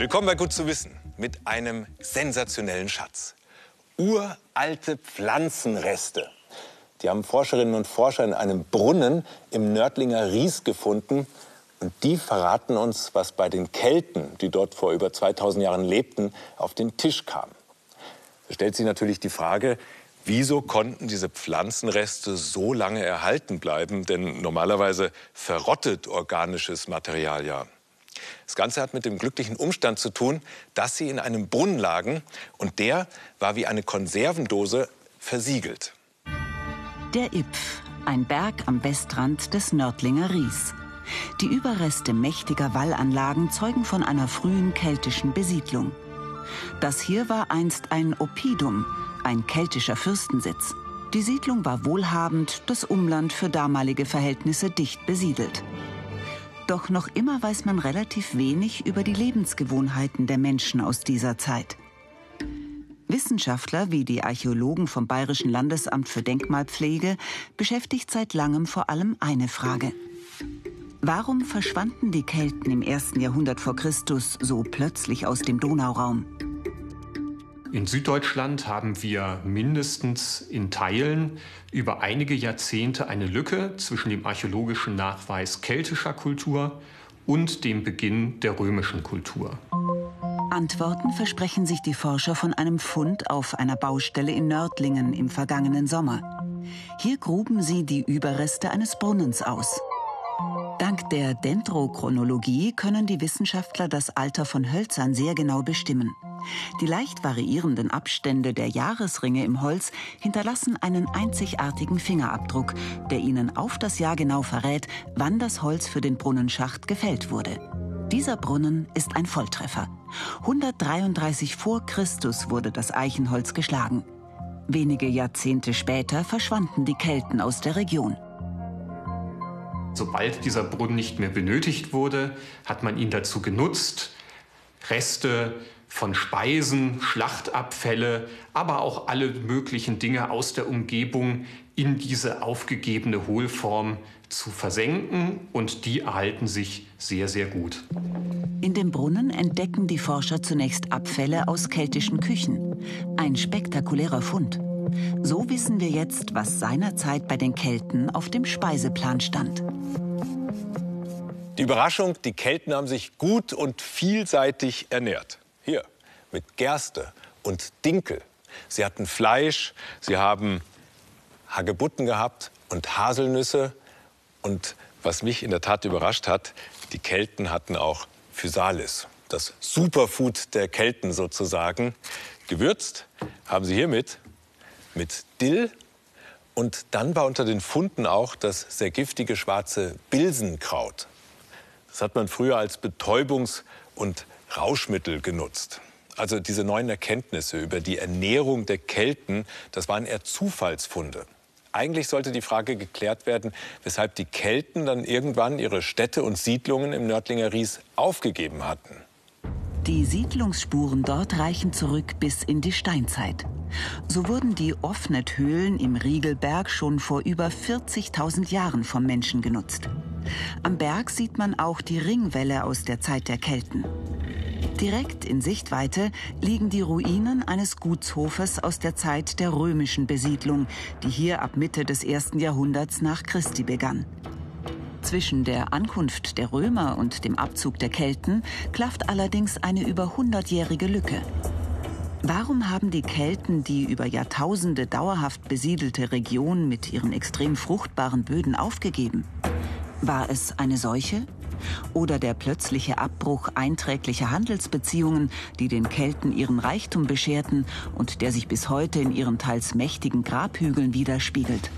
Willkommen bei Gut zu wissen mit einem sensationellen Schatz. Uralte Pflanzenreste. Die haben Forscherinnen und Forscher in einem Brunnen im Nördlinger Ries gefunden. Und die verraten uns, was bei den Kelten, die dort vor über 2000 Jahren lebten, auf den Tisch kam. Da stellt sich natürlich die Frage, wieso konnten diese Pflanzenreste so lange erhalten bleiben? Denn normalerweise verrottet organisches Material ja. Das Ganze hat mit dem glücklichen Umstand zu tun, dass sie in einem Brunnen lagen und der war wie eine Konservendose versiegelt. Der Ipf, ein Berg am Westrand des Nördlinger Ries. Die Überreste mächtiger Wallanlagen zeugen von einer frühen keltischen Besiedlung. Das hier war einst ein Oppidum, ein keltischer Fürstensitz. Die Siedlung war wohlhabend, das Umland für damalige Verhältnisse dicht besiedelt. Doch noch immer weiß man relativ wenig über die Lebensgewohnheiten der Menschen aus dieser Zeit. Wissenschaftler wie die Archäologen vom Bayerischen Landesamt für Denkmalpflege beschäftigt seit langem vor allem eine Frage. Warum verschwanden die Kelten im ersten Jahrhundert vor Christus so plötzlich aus dem Donauraum? In Süddeutschland haben wir mindestens in Teilen über einige Jahrzehnte eine Lücke zwischen dem archäologischen Nachweis keltischer Kultur und dem Beginn der römischen Kultur. Antworten versprechen sich die Forscher von einem Fund auf einer Baustelle in Nördlingen im vergangenen Sommer. Hier gruben sie die Überreste eines Brunnens aus. Dank der Dendrochronologie können die Wissenschaftler das Alter von Hölzern sehr genau bestimmen. Die leicht variierenden Abstände der Jahresringe im Holz hinterlassen einen einzigartigen Fingerabdruck, der ihnen auf das Jahr genau verrät, wann das Holz für den Brunnenschacht gefällt wurde. Dieser Brunnen ist ein Volltreffer. 133 vor Christus wurde das Eichenholz geschlagen. Wenige Jahrzehnte später verschwanden die Kelten aus der Region. Sobald dieser Brunnen nicht mehr benötigt wurde, hat man ihn dazu genutzt, Reste von Speisen, Schlachtabfälle, aber auch alle möglichen Dinge aus der Umgebung in diese aufgegebene Hohlform zu versenken und die erhalten sich sehr, sehr gut. In dem Brunnen entdecken die Forscher zunächst Abfälle aus keltischen Küchen. Ein spektakulärer Fund. So wissen wir jetzt, was seinerzeit bei den Kelten auf dem Speiseplan stand. Die Überraschung, die Kelten haben sich gut und vielseitig ernährt. Hier, mit Gerste und Dinkel. Sie hatten Fleisch, sie haben Hagebutten gehabt und Haselnüsse. Und was mich in der Tat überrascht hat, die Kelten hatten auch Physalis, das Superfood der Kelten sozusagen. Gewürzt haben sie hiermit mit Dill und dann war unter den Funden auch das sehr giftige schwarze Bilsenkraut. Das hat man früher als Betäubungs- und Rauschmittel genutzt. Also diese neuen Erkenntnisse über die Ernährung der Kelten, das waren eher Zufallsfunde. Eigentlich sollte die Frage geklärt werden, weshalb die Kelten dann irgendwann ihre Städte und Siedlungen im Nördlinger Ries aufgegeben hatten. Die Siedlungsspuren dort reichen zurück bis in die Steinzeit. So wurden die Offnet-Höhlen im Riegelberg schon vor über 40.000 Jahren vom Menschen genutzt. Am Berg sieht man auch die Ringwälle aus der Zeit der Kelten. Direkt in Sichtweite liegen die Ruinen eines Gutshofes aus der Zeit der römischen Besiedlung, die hier ab Mitte des ersten Jahrhunderts nach Christi begann. Zwischen der Ankunft der Römer und dem Abzug der Kelten klafft allerdings eine über hundertjährige Lücke. Warum haben die Kelten die über Jahrtausende dauerhaft besiedelte Region mit ihren extrem fruchtbaren Böden aufgegeben? War es eine Seuche? Oder der plötzliche Abbruch einträglicher Handelsbeziehungen, die den Kelten ihren Reichtum bescherten und der sich bis heute in ihren teils mächtigen Grabhügeln widerspiegelt.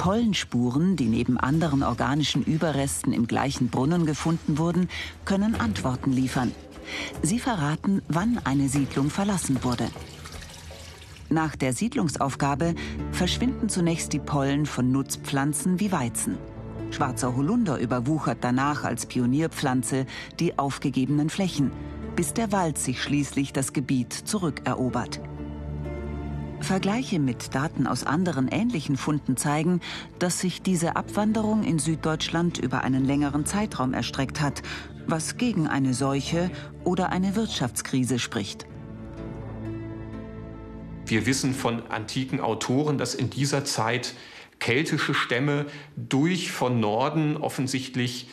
Pollenspuren, die neben anderen organischen Überresten im gleichen Brunnen gefunden wurden, können Antworten liefern. Sie verraten, wann eine Siedlung verlassen wurde. Nach der Siedlungsaufgabe verschwinden zunächst die Pollen von Nutzpflanzen wie Weizen. Schwarzer Holunder überwuchert danach als Pionierpflanze die aufgegebenen Flächen, bis der Wald sich schließlich das Gebiet zurückerobert. Vergleiche mit Daten aus anderen ähnlichen Funden zeigen, dass sich diese Abwanderung in Süddeutschland über einen längeren Zeitraum erstreckt hat, was gegen eine Seuche oder eine Wirtschaftskrise spricht. Wir wissen von antiken Autoren, dass in dieser Zeit keltische Stämme durch von Norden offensichtlich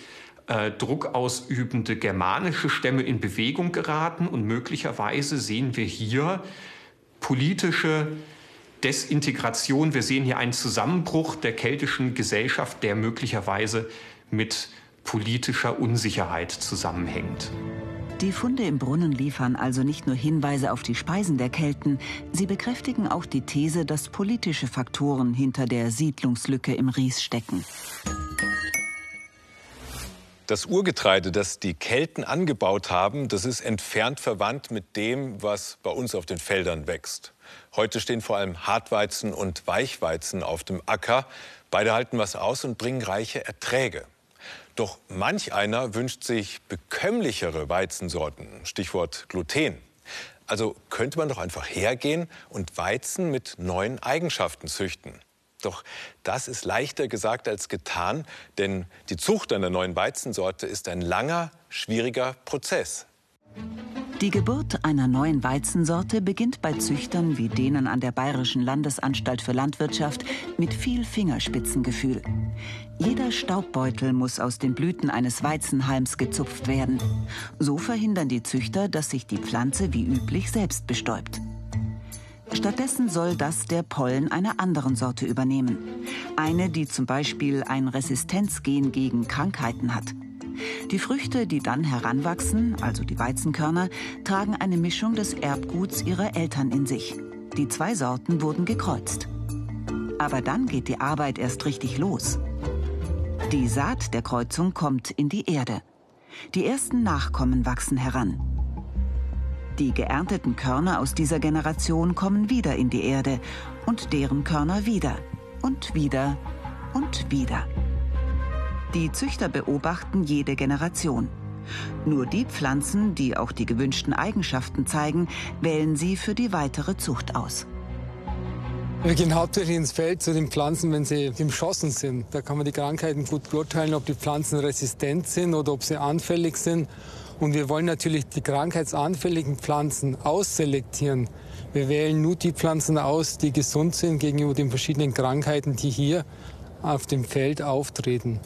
äh, Druck ausübende germanische Stämme in Bewegung geraten und möglicherweise sehen wir hier politische Desintegration. Wir sehen hier einen Zusammenbruch der keltischen Gesellschaft, der möglicherweise mit politischer Unsicherheit zusammenhängt. Die Funde im Brunnen liefern also nicht nur Hinweise auf die Speisen der Kelten, sie bekräftigen auch die These, dass politische Faktoren hinter der Siedlungslücke im Ries stecken. Das Urgetreide, das die Kelten angebaut haben, das ist entfernt verwandt mit dem, was bei uns auf den Feldern wächst. Heute stehen vor allem Hartweizen und Weichweizen auf dem Acker. Beide halten was aus und bringen reiche Erträge. Doch manch einer wünscht sich bekömmlichere Weizensorten, Stichwort Gluten. Also könnte man doch einfach hergehen und Weizen mit neuen Eigenschaften züchten. Doch das ist leichter gesagt als getan, denn die Zucht einer neuen Weizensorte ist ein langer, schwieriger Prozess. Die Geburt einer neuen Weizensorte beginnt bei Züchtern wie denen an der Bayerischen Landesanstalt für Landwirtschaft mit viel Fingerspitzengefühl. Jeder Staubbeutel muss aus den Blüten eines Weizenhalms gezupft werden. So verhindern die Züchter, dass sich die Pflanze wie üblich selbst bestäubt. Stattdessen soll das der Pollen einer anderen Sorte übernehmen. Eine, die zum Beispiel ein Resistenzgen gegen Krankheiten hat. Die Früchte, die dann heranwachsen, also die Weizenkörner, tragen eine Mischung des Erbguts ihrer Eltern in sich. Die zwei Sorten wurden gekreuzt. Aber dann geht die Arbeit erst richtig los. Die Saat der Kreuzung kommt in die Erde. Die ersten Nachkommen wachsen heran. Die geernteten Körner aus dieser Generation kommen wieder in die Erde und deren Körner wieder und wieder und wieder. Die Züchter beobachten jede Generation. Nur die Pflanzen, die auch die gewünschten Eigenschaften zeigen, wählen sie für die weitere Zucht aus. Wir gehen hauptsächlich ins Feld zu den Pflanzen, wenn sie im Schossen sind. Da kann man die Krankheiten gut beurteilen, ob die Pflanzen resistent sind oder ob sie anfällig sind. Und wir wollen natürlich die krankheitsanfälligen Pflanzen ausselektieren. Wir wählen nur die Pflanzen aus, die gesund sind gegenüber den verschiedenen Krankheiten, die hier auf dem Feld auftreten.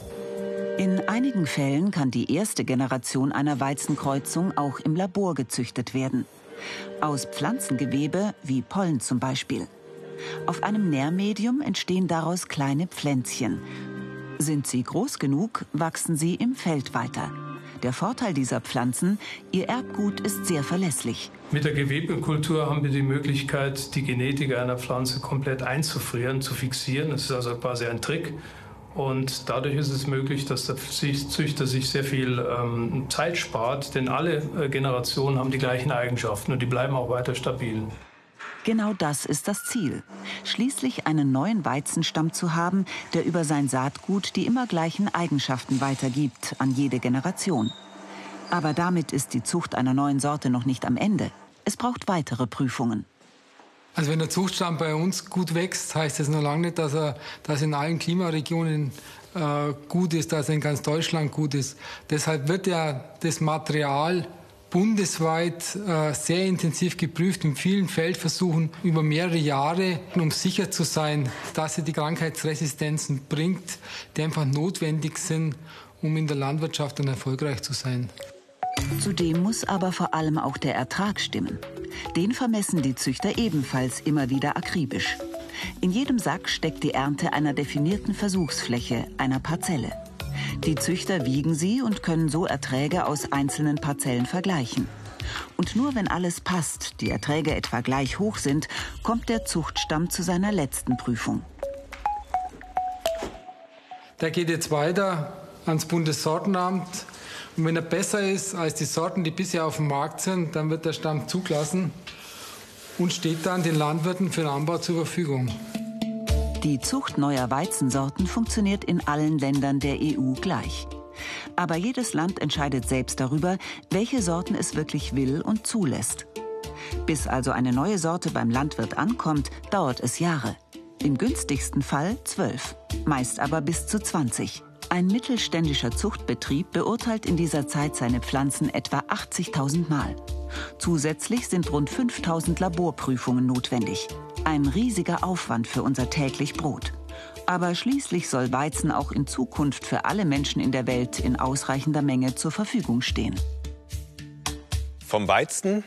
In einigen Fällen kann die erste Generation einer Weizenkreuzung auch im Labor gezüchtet werden. Aus Pflanzengewebe, wie Pollen zum Beispiel. Auf einem Nährmedium entstehen daraus kleine Pflänzchen. Sind sie groß genug, wachsen sie im Feld weiter. Der Vorteil dieser Pflanzen, ihr Erbgut ist sehr verlässlich. Mit der Gewebekultur haben wir die Möglichkeit, die Genetik einer Pflanze komplett einzufrieren, zu fixieren. Das ist also quasi ein Trick. Und dadurch ist es möglich, dass der Züchter sich sehr viel ähm, Zeit spart, denn alle äh, Generationen haben die gleichen Eigenschaften und die bleiben auch weiter stabil. Genau das ist das Ziel. Schließlich einen neuen Weizenstamm zu haben, der über sein Saatgut die immer gleichen Eigenschaften weitergibt an jede Generation. Aber damit ist die Zucht einer neuen Sorte noch nicht am Ende. Es braucht weitere Prüfungen. Also wenn der Zuchtstamm bei uns gut wächst, heißt das noch lange nicht, dass er dass in allen Klimaregionen äh, gut ist, dass er in ganz Deutschland gut ist. Deshalb wird ja das Material bundesweit äh, sehr intensiv geprüft in vielen Feldversuchen über mehrere Jahre, um sicher zu sein, dass er die Krankheitsresistenzen bringt, die einfach notwendig sind, um in der Landwirtschaft dann erfolgreich zu sein. Zudem muss aber vor allem auch der Ertrag stimmen. Den vermessen die Züchter ebenfalls immer wieder akribisch. In jedem Sack steckt die Ernte einer definierten Versuchsfläche, einer Parzelle. Die Züchter wiegen sie und können so Erträge aus einzelnen Parzellen vergleichen. Und nur wenn alles passt, die Erträge etwa gleich hoch sind, kommt der Zuchtstamm zu seiner letzten Prüfung. Der geht jetzt weiter ans Bundessortenamt und wenn er besser ist als die Sorten, die bisher auf dem Markt sind, dann wird der Stamm zugelassen und steht dann den Landwirten für den Anbau zur Verfügung. Die Zucht neuer Weizensorten funktioniert in allen Ländern der EU gleich. Aber jedes Land entscheidet selbst darüber, welche Sorten es wirklich will und zulässt. Bis also eine neue Sorte beim Landwirt ankommt, dauert es Jahre. Im günstigsten Fall zwölf, meist aber bis zu 20. Ein mittelständischer Zuchtbetrieb beurteilt in dieser Zeit seine Pflanzen etwa 80.000 Mal. Zusätzlich sind rund 5000 Laborprüfungen notwendig. Ein riesiger Aufwand für unser täglich Brot. Aber schließlich soll Weizen auch in Zukunft für alle Menschen in der Welt in ausreichender Menge zur Verfügung stehen. Vom Weizen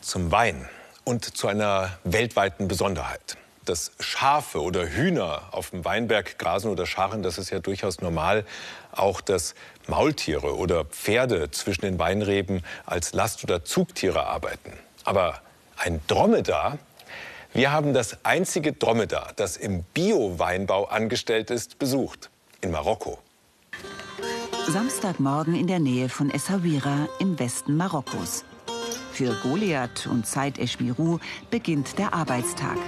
zum Wein und zu einer weltweiten Besonderheit. Dass Schafe oder Hühner auf dem Weinberg grasen oder scharren, das ist ja durchaus normal. Auch dass Maultiere oder Pferde zwischen den Weinreben als Last- oder Zugtiere arbeiten. Aber ein Dromedar, wir haben das einzige Dromedar, das im Bio-Weinbau angestellt ist, besucht. In Marokko. Samstagmorgen in der Nähe von Essaouira im Westen Marokkos. Für Goliath und Said Eschmirou beginnt der Arbeitstag.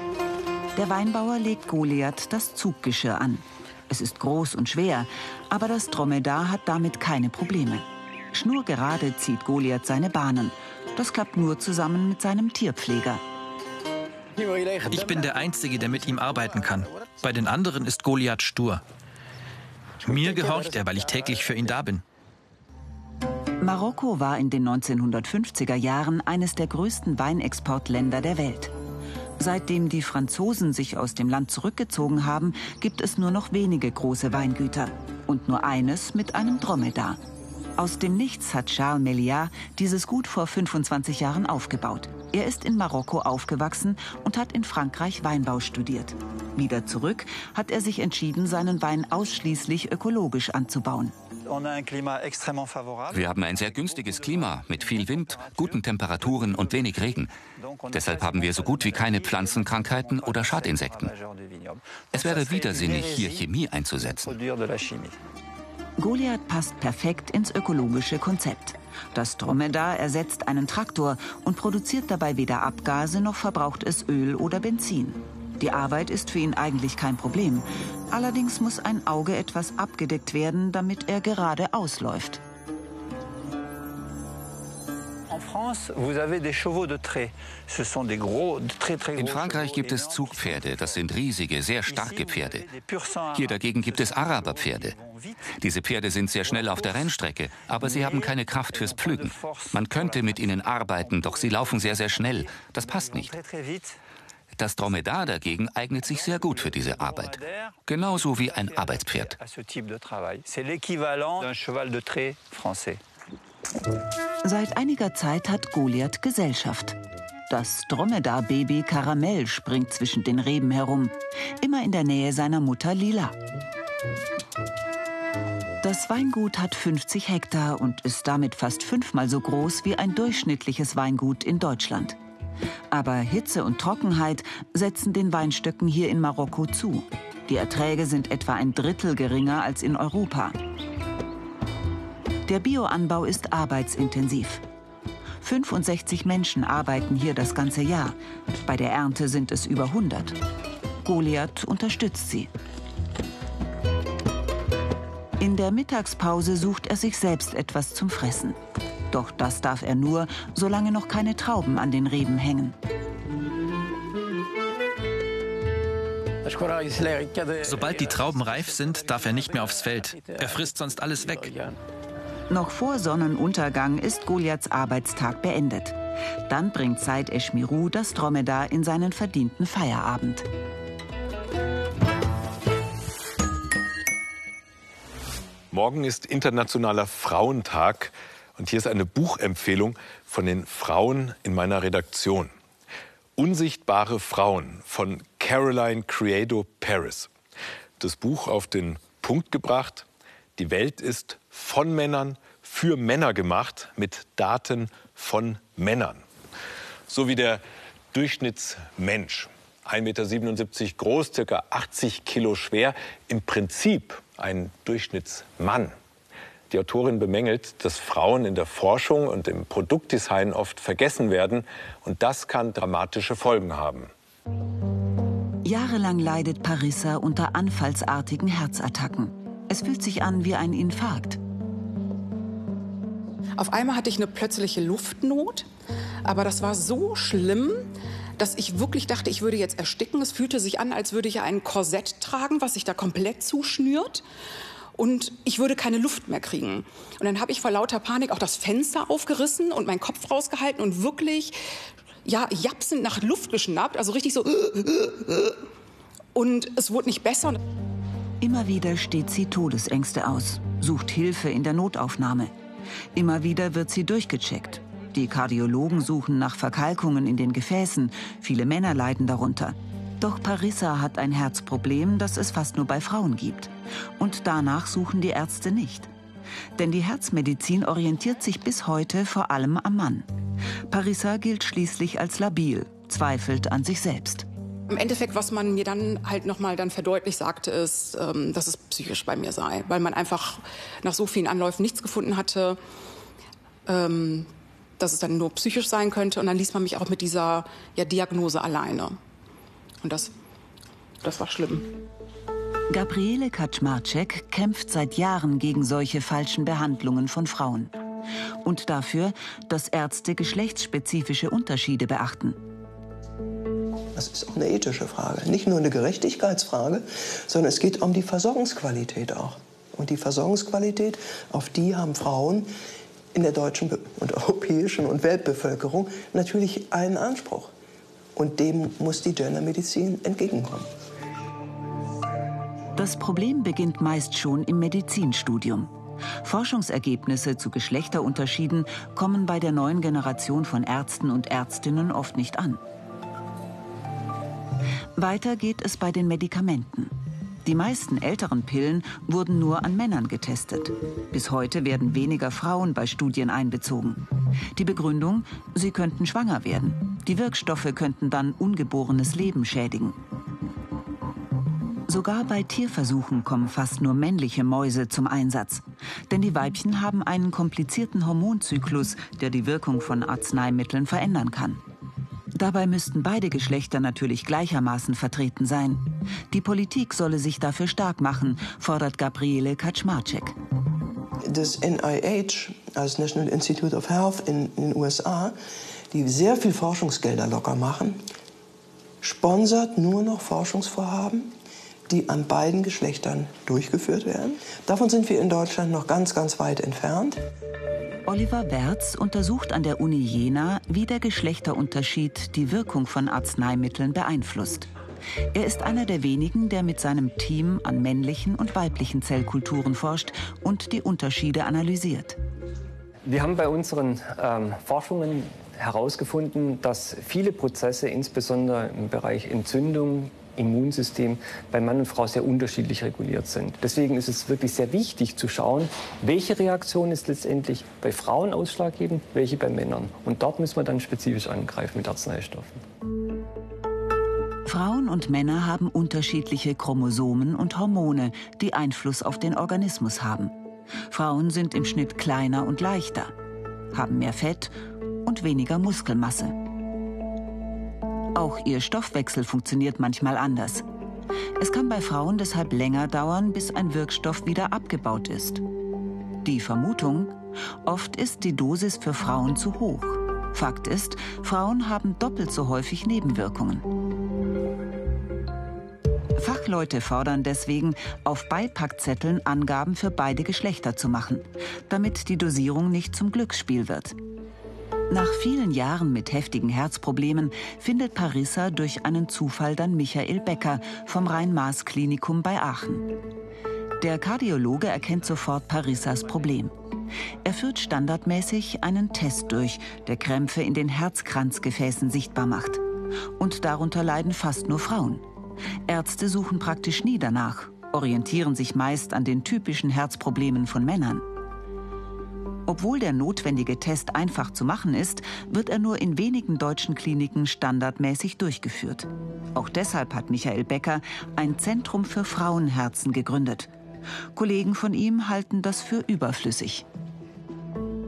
Der Weinbauer legt Goliath das Zuggeschirr an. Es ist groß und schwer, aber das Dromedar hat damit keine Probleme. Schnurgerade zieht Goliath seine Bahnen. Das klappt nur zusammen mit seinem Tierpfleger. Ich bin der Einzige, der mit ihm arbeiten kann. Bei den anderen ist Goliath stur. Mir gehorcht er, weil ich täglich für ihn da bin. Marokko war in den 1950er Jahren eines der größten Weinexportländer der Welt. Seitdem die Franzosen sich aus dem Land zurückgezogen haben, gibt es nur noch wenige große Weingüter und nur eines mit einem Dromedar. Aus dem Nichts hat Charles Méliat dieses Gut vor 25 Jahren aufgebaut. Er ist in Marokko aufgewachsen und hat in Frankreich Weinbau studiert. Wieder zurück hat er sich entschieden, seinen Wein ausschließlich ökologisch anzubauen. Wir haben ein sehr günstiges Klima mit viel Wind, guten Temperaturen und wenig Regen. Deshalb haben wir so gut wie keine Pflanzenkrankheiten oder Schadinsekten. Es wäre widersinnig, hier Chemie einzusetzen. Goliath passt perfekt ins ökologische Konzept. Das Dromedar ersetzt einen Traktor und produziert dabei weder Abgase noch verbraucht es Öl oder Benzin. Die Arbeit ist für ihn eigentlich kein Problem. Allerdings muss ein Auge etwas abgedeckt werden, damit er gerade ausläuft. In Frankreich gibt es Zugpferde, das sind riesige, sehr starke Pferde. Hier dagegen gibt es Araberpferde. Diese Pferde sind sehr schnell auf der Rennstrecke, aber sie haben keine Kraft fürs Pflügen. Man könnte mit ihnen arbeiten, doch sie laufen sehr, sehr schnell. Das passt nicht. Das Dromedar dagegen eignet sich sehr gut für diese Arbeit. Genauso wie ein Arbeitspferd. Seit einiger Zeit hat Goliath Gesellschaft. Das Dromedar-Baby Karamell springt zwischen den Reben herum, immer in der Nähe seiner Mutter Lila. Das Weingut hat 50 Hektar und ist damit fast fünfmal so groß wie ein durchschnittliches Weingut in Deutschland. Aber Hitze und Trockenheit setzen den Weinstöcken hier in Marokko zu. Die Erträge sind etwa ein Drittel geringer als in Europa. Der Bioanbau ist arbeitsintensiv. 65 Menschen arbeiten hier das ganze Jahr. Bei der Ernte sind es über 100. Goliath unterstützt sie. In der Mittagspause sucht er sich selbst etwas zum Fressen. Doch das darf er nur, solange noch keine Trauben an den Reben hängen. Sobald die Trauben reif sind, darf er nicht mehr aufs Feld. Er frisst sonst alles weg. Noch vor Sonnenuntergang ist Goliaths Arbeitstag beendet. Dann bringt Said Eschmiru das Dromedar in seinen verdienten Feierabend. Morgen ist Internationaler Frauentag und hier ist eine Buchempfehlung von den Frauen in meiner Redaktion. Unsichtbare Frauen von Caroline Creado Paris. Das Buch auf den Punkt gebracht. Die Welt ist von Männern für Männer gemacht mit Daten von Männern. So wie der Durchschnittsmensch. 1,77 Meter groß, circa 80 Kilo schwer. Im Prinzip ein Durchschnittsmann. Die Autorin bemängelt, dass Frauen in der Forschung und im Produktdesign oft vergessen werden. Und das kann dramatische Folgen haben. Jahrelang leidet Parissa unter anfallsartigen Herzattacken. Es fühlt sich an wie ein Infarkt. Auf einmal hatte ich eine plötzliche Luftnot. Aber das war so schlimm, dass ich wirklich dachte, ich würde jetzt ersticken. Es fühlte sich an, als würde ich ein Korsett tragen, was sich da komplett zuschnürt. Und ich würde keine Luft mehr kriegen. Und dann habe ich vor lauter Panik auch das Fenster aufgerissen und meinen Kopf rausgehalten und wirklich, ja, japsend nach Luft geschnappt. Also richtig so. Und es wurde nicht besser. Immer wieder steht sie Todesängste aus, sucht Hilfe in der Notaufnahme. Immer wieder wird sie durchgecheckt. Die Kardiologen suchen nach Verkalkungen in den Gefäßen. Viele Männer leiden darunter. Doch Parissa hat ein Herzproblem, das es fast nur bei Frauen gibt. Und danach suchen die Ärzte nicht. Denn die Herzmedizin orientiert sich bis heute vor allem am Mann. Parissa gilt schließlich als labil, zweifelt an sich selbst. Im Endeffekt, was man mir dann halt nochmal dann verdeutlicht sagte, ist, ähm, dass es psychisch bei mir sei, weil man einfach nach so vielen Anläufen nichts gefunden hatte. Ähm, dass es dann nur psychisch sein könnte. Und dann ließ man mich auch mit dieser ja, Diagnose alleine. Und das, das war schlimm. Gabriele Kaczmarczyk kämpft seit Jahren gegen solche falschen Behandlungen von Frauen. Und dafür, dass Ärzte geschlechtsspezifische Unterschiede beachten. Das ist auch eine ethische Frage. Nicht nur eine Gerechtigkeitsfrage, sondern es geht um die Versorgungsqualität auch. Und die Versorgungsqualität, auf die haben Frauen in der deutschen und europäischen und Weltbevölkerung natürlich einen Anspruch. Und dem muss die Gendermedizin entgegenkommen. Das Problem beginnt meist schon im Medizinstudium. Forschungsergebnisse zu Geschlechterunterschieden kommen bei der neuen Generation von Ärzten und Ärztinnen oft nicht an. Weiter geht es bei den Medikamenten. Die meisten älteren Pillen wurden nur an Männern getestet. Bis heute werden weniger Frauen bei Studien einbezogen. Die Begründung, sie könnten schwanger werden. Die Wirkstoffe könnten dann ungeborenes Leben schädigen. Sogar bei Tierversuchen kommen fast nur männliche Mäuse zum Einsatz. Denn die Weibchen haben einen komplizierten Hormonzyklus, der die Wirkung von Arzneimitteln verändern kann. Dabei müssten beide Geschlechter natürlich gleichermaßen vertreten sein. Die Politik solle sich dafür stark machen, fordert Gabriele Kaczmarczyk. Das NIH, als National Institute of Health in den USA, die sehr viel Forschungsgelder locker machen, sponsert nur noch Forschungsvorhaben, die an beiden Geschlechtern durchgeführt werden. Davon sind wir in Deutschland noch ganz, ganz weit entfernt. Oliver Wertz untersucht an der Uni Jena, wie der Geschlechterunterschied die Wirkung von Arzneimitteln beeinflusst. Er ist einer der wenigen, der mit seinem Team an männlichen und weiblichen Zellkulturen forscht und die Unterschiede analysiert. Wir haben bei unseren ähm, Forschungen herausgefunden, dass viele Prozesse, insbesondere im Bereich Entzündung, Immunsystem bei Mann und Frau sehr unterschiedlich reguliert sind. Deswegen ist es wirklich sehr wichtig zu schauen, welche Reaktion ist letztendlich bei Frauen ausschlaggebend, welche bei Männern. Und dort müssen wir dann spezifisch angreifen mit Arzneistoffen. Frauen und Männer haben unterschiedliche Chromosomen und Hormone, die Einfluss auf den Organismus haben. Frauen sind im Schnitt kleiner und leichter, haben mehr Fett und weniger Muskelmasse. Auch ihr Stoffwechsel funktioniert manchmal anders. Es kann bei Frauen deshalb länger dauern, bis ein Wirkstoff wieder abgebaut ist. Die Vermutung, oft ist die Dosis für Frauen zu hoch. Fakt ist, Frauen haben doppelt so häufig Nebenwirkungen. Fachleute fordern deswegen, auf Beipackzetteln Angaben für beide Geschlechter zu machen, damit die Dosierung nicht zum Glücksspiel wird. Nach vielen Jahren mit heftigen Herzproblemen findet Parissa durch einen Zufall dann Michael Becker vom Rhein-Maas-Klinikum bei Aachen. Der Kardiologe erkennt sofort Parissas Problem. Er führt standardmäßig einen Test durch, der Krämpfe in den Herzkranzgefäßen sichtbar macht. Und darunter leiden fast nur Frauen. Ärzte suchen praktisch nie danach, orientieren sich meist an den typischen Herzproblemen von Männern. Obwohl der notwendige Test einfach zu machen ist, wird er nur in wenigen deutschen Kliniken standardmäßig durchgeführt. Auch deshalb hat Michael Becker ein Zentrum für Frauenherzen gegründet. Kollegen von ihm halten das für überflüssig.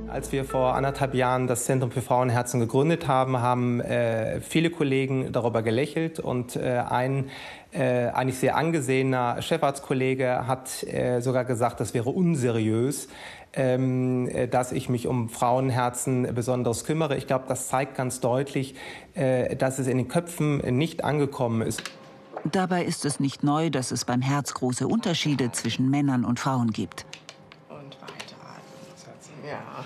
Als wir vor anderthalb Jahren das Zentrum für Frauenherzen gegründet haben, haben äh, viele Kollegen darüber gelächelt und äh, ein äh, eigentlich sehr angesehener Chefarztkollege hat äh, sogar gesagt, das wäre unseriös, ähm, äh, dass ich mich um Frauenherzen besonders kümmere. Ich glaube, das zeigt ganz deutlich, äh, dass es in den Köpfen nicht angekommen ist. Dabei ist es nicht neu, dass es beim Herz große Unterschiede zwischen Männern und Frauen gibt. Und weiteratmen. Ja.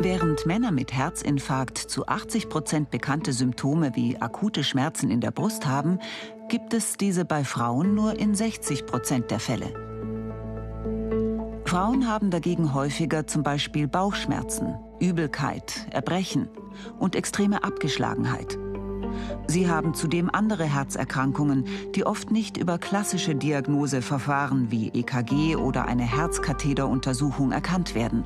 Während Männer mit Herzinfarkt zu 80 Prozent bekannte Symptome wie akute Schmerzen in der Brust haben, gibt es diese bei Frauen nur in 60 Prozent der Fälle. Frauen haben dagegen häufiger zum Beispiel Bauchschmerzen, Übelkeit, Erbrechen und extreme Abgeschlagenheit. Sie haben zudem andere Herzerkrankungen, die oft nicht über klassische Diagnoseverfahren wie EKG oder eine Herzkatheteruntersuchung erkannt werden.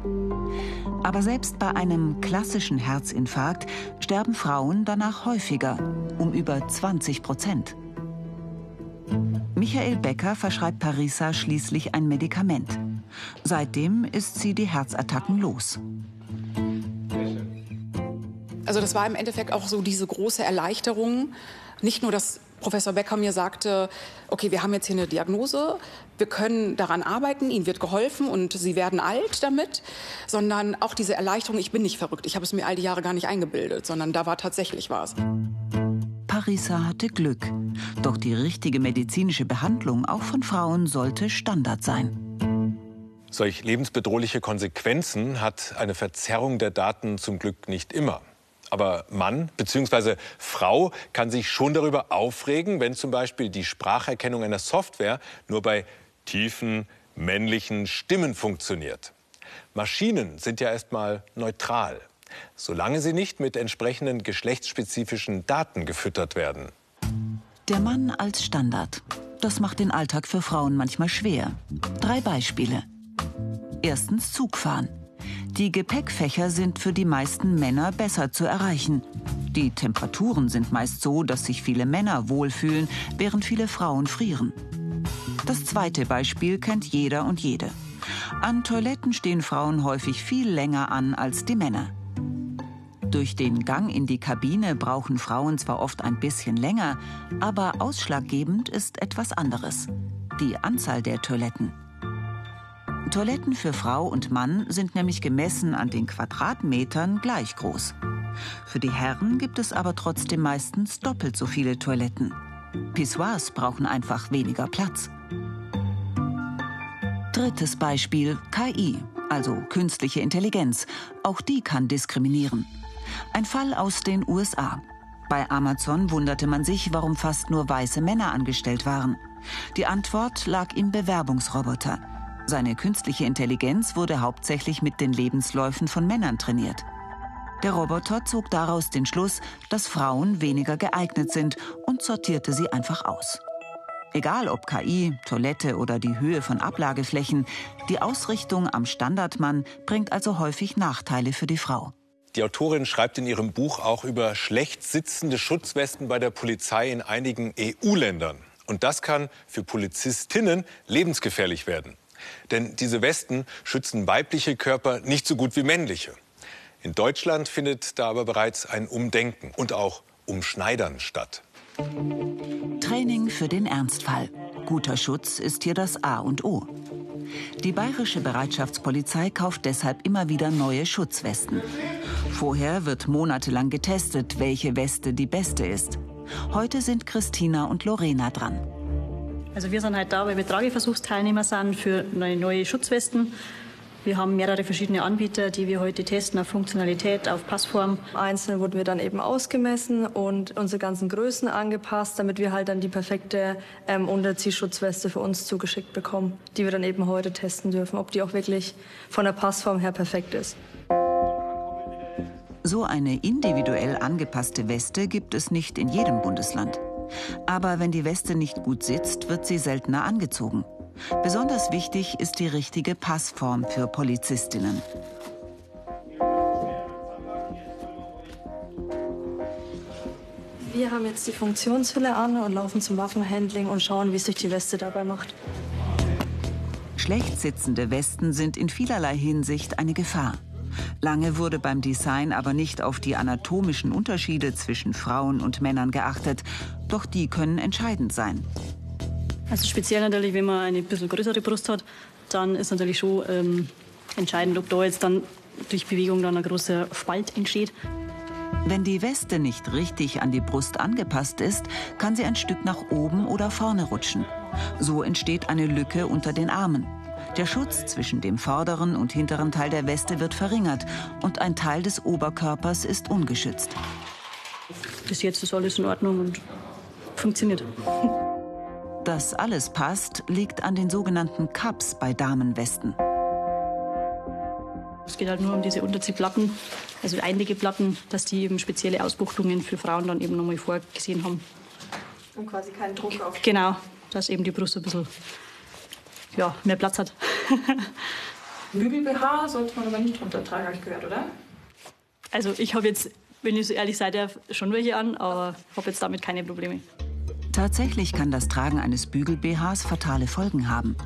Aber selbst bei einem klassischen Herzinfarkt sterben Frauen danach häufiger, um über 20 Prozent. Michael Becker verschreibt Parisa schließlich ein Medikament. Seitdem ist sie die Herzattacken los. Also das war im Endeffekt auch so diese große Erleichterung. Nicht nur, dass Professor Becker mir sagte, okay, wir haben jetzt hier eine Diagnose, wir können daran arbeiten, Ihnen wird geholfen und Sie werden alt damit, sondern auch diese Erleichterung, ich bin nicht verrückt, ich habe es mir all die Jahre gar nicht eingebildet, sondern da war tatsächlich was. Parisa hatte Glück. Doch die richtige medizinische Behandlung auch von Frauen sollte Standard sein. Solch lebensbedrohliche Konsequenzen hat eine Verzerrung der Daten zum Glück nicht immer. Aber Mann bzw. Frau kann sich schon darüber aufregen, wenn zum Beispiel die Spracherkennung einer Software nur bei tiefen männlichen Stimmen funktioniert. Maschinen sind ja erstmal neutral, solange sie nicht mit entsprechenden geschlechtsspezifischen Daten gefüttert werden. Der Mann als Standard. Das macht den Alltag für Frauen manchmal schwer. Drei Beispiele. Erstens Zugfahren. Die Gepäckfächer sind für die meisten Männer besser zu erreichen. Die Temperaturen sind meist so, dass sich viele Männer wohlfühlen, während viele Frauen frieren. Das zweite Beispiel kennt jeder und jede. An Toiletten stehen Frauen häufig viel länger an als die Männer. Durch den Gang in die Kabine brauchen Frauen zwar oft ein bisschen länger, aber ausschlaggebend ist etwas anderes. Die Anzahl der Toiletten. Toiletten für Frau und Mann sind nämlich gemessen an den Quadratmetern gleich groß. Für die Herren gibt es aber trotzdem meistens doppelt so viele Toiletten. Pissoirs brauchen einfach weniger Platz. Drittes Beispiel KI, also künstliche Intelligenz. Auch die kann diskriminieren. Ein Fall aus den USA. Bei Amazon wunderte man sich, warum fast nur weiße Männer angestellt waren. Die Antwort lag im Bewerbungsroboter. Seine künstliche Intelligenz wurde hauptsächlich mit den Lebensläufen von Männern trainiert. Der Roboter zog daraus den Schluss, dass Frauen weniger geeignet sind und sortierte sie einfach aus. Egal ob KI, Toilette oder die Höhe von Ablageflächen, die Ausrichtung am Standardmann bringt also häufig Nachteile für die Frau. Die Autorin schreibt in ihrem Buch auch über schlecht sitzende Schutzwesten bei der Polizei in einigen EU-Ländern. Und das kann für Polizistinnen lebensgefährlich werden. Denn diese Westen schützen weibliche Körper nicht so gut wie männliche. In Deutschland findet da aber bereits ein Umdenken und auch Umschneidern statt. Training für den Ernstfall. Guter Schutz ist hier das A und O. Die bayerische Bereitschaftspolizei kauft deshalb immer wieder neue Schutzwesten. Vorher wird monatelang getestet, welche Weste die beste ist. Heute sind Christina und Lorena dran. Also wir sind halt da, weil wir Trageversuchsteilnehmer sind für neue, neue Schutzwesten. Wir haben mehrere verschiedene Anbieter, die wir heute testen auf Funktionalität, auf Passform. Einzeln wurden wir dann eben ausgemessen und unsere ganzen Größen angepasst, damit wir halt dann die perfekte ähm, Unterziehschutzweste für uns zugeschickt bekommen, die wir dann eben heute testen dürfen, ob die auch wirklich von der Passform her perfekt ist. So eine individuell angepasste Weste gibt es nicht in jedem Bundesland. Aber wenn die Weste nicht gut sitzt, wird sie seltener angezogen. Besonders wichtig ist die richtige Passform für Polizistinnen. Wir haben jetzt die Funktionshülle an und laufen zum Waffenhandling und schauen, wie sich die Weste dabei macht. Schlecht sitzende Westen sind in vielerlei Hinsicht eine Gefahr. Lange wurde beim Design aber nicht auf die anatomischen Unterschiede zwischen Frauen und Männern geachtet, doch die können entscheidend sein. Also speziell natürlich, wenn man eine bisschen größere Brust hat, dann ist natürlich schon ähm, entscheidend, ob da jetzt dann durch Bewegung dann ein großer Spalt entsteht. Wenn die Weste nicht richtig an die Brust angepasst ist, kann sie ein Stück nach oben oder vorne rutschen. So entsteht eine Lücke unter den Armen. Der Schutz zwischen dem vorderen und hinteren Teil der Weste wird verringert und ein Teil des Oberkörpers ist ungeschützt. Bis jetzt ist alles in Ordnung und funktioniert. Dass alles passt, liegt an den sogenannten Cups bei Damenwesten. Es geht halt nur um diese Unterziehplatten, also einige Platten, dass die eben spezielle Ausbuchtungen für Frauen dann eben nochmal vorgesehen haben. Und quasi keinen Druck auf. Genau, dass eben die Brust ein bisschen ja, mehr Platz hat. Bügel-BH sollte man aber nicht drunter tragen, habe ich gehört, oder? Also ich habe jetzt, wenn ich so ehrlich sein darf, schon welche an, aber habe jetzt damit keine Probleme. Tatsächlich kann das Tragen eines Bügel-BHs fatale Folgen haben.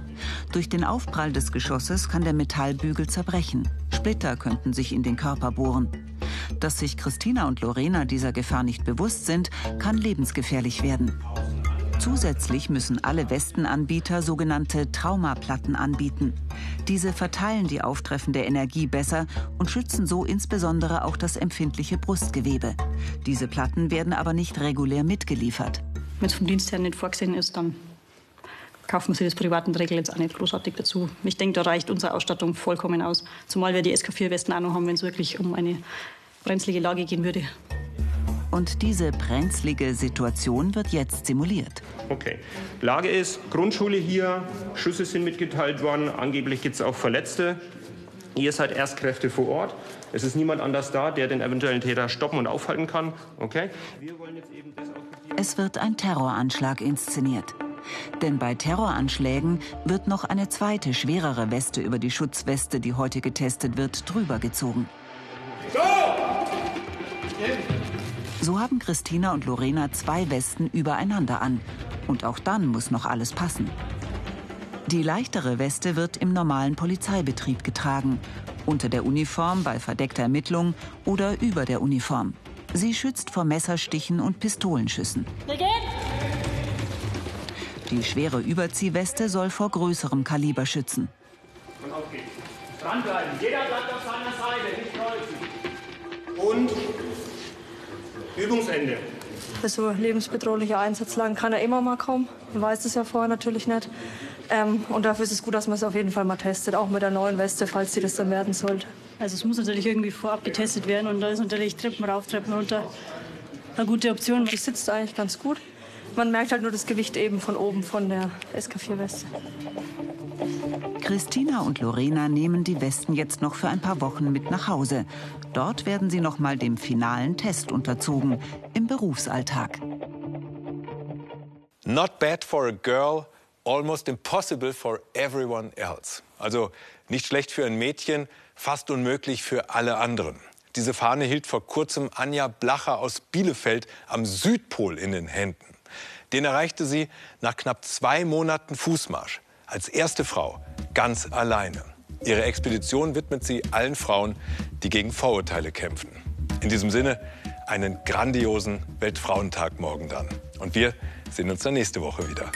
Durch den Aufprall des Geschosses kann der Metallbügel zerbrechen. Splitter könnten sich in den Körper bohren. Dass sich Christina und Lorena dieser Gefahr nicht bewusst sind, kann lebensgefährlich werden. Zusätzlich müssen alle Westenanbieter sogenannte Traumaplatten anbieten. Diese verteilen die auftreffende Energie besser und schützen so insbesondere auch das empfindliche Brustgewebe. Diese Platten werden aber nicht regulär mitgeliefert. Wenn es vom Dienst her nicht vorgesehen ist, dann kaufen sich das privaten Regel jetzt auch nicht großartig dazu. Ich denke, da reicht unsere Ausstattung vollkommen aus. Zumal wir die SK4-Westen auch noch haben, wenn es wirklich um eine brenzlige Lage gehen würde. Und diese brenzlige Situation wird jetzt simuliert. Okay. Lage ist, Grundschule hier, Schüsse sind mitgeteilt worden, angeblich gibt es auch Verletzte. Ihr seid Erstkräfte vor Ort. Es ist niemand anders da, der den eventuellen Täter stoppen und aufhalten kann. Okay? Wir wollen jetzt eben das auch es wird ein Terroranschlag inszeniert. Denn bei Terroranschlägen wird noch eine zweite, schwerere Weste über die Schutzweste, die heute getestet wird, drüber gezogen. So! So haben Christina und Lorena zwei Westen übereinander an. Und auch dann muss noch alles passen. Die leichtere Weste wird im normalen Polizeibetrieb getragen, unter der Uniform bei verdeckter Ermittlung oder über der Uniform. Sie schützt vor Messerstichen und Pistolenschüssen. Die schwere Überziehweste soll vor größerem Kaliber schützen. Und auf geht's. Dranbleiben. Jeder bleibt auf seiner Seite, nicht kreuzen. Und Übungsende. So lebensbedrohliche Einsatzlagen kann er immer mal kommen. Man weiß es ja vorher natürlich nicht. Ähm, und dafür ist es gut, dass man es auf jeden Fall mal testet, auch mit der neuen Weste, falls sie das dann werden sollte. Also es muss natürlich irgendwie vorab getestet werden und da ist natürlich Treppen rauf, Treppen runter eine gute Option. Die sitzt eigentlich ganz gut. Man merkt halt nur das Gewicht eben von oben von der SK4-Weste. Christina und Lorena nehmen die Westen jetzt noch für ein paar Wochen mit nach Hause. Dort werden sie noch mal dem finalen Test unterzogen im Berufsalltag. Not bad for a girl, almost impossible for everyone else. Also nicht schlecht für ein Mädchen, fast unmöglich für alle anderen. Diese Fahne hielt vor kurzem Anja Blacher aus Bielefeld am Südpol in den Händen. Den erreichte sie nach knapp zwei Monaten Fußmarsch als erste Frau ganz alleine. Ihre Expedition widmet sie allen Frauen, die gegen Vorurteile kämpfen. In diesem Sinne einen grandiosen Weltfrauentag morgen dann. Und wir sehen uns dann nächste Woche wieder.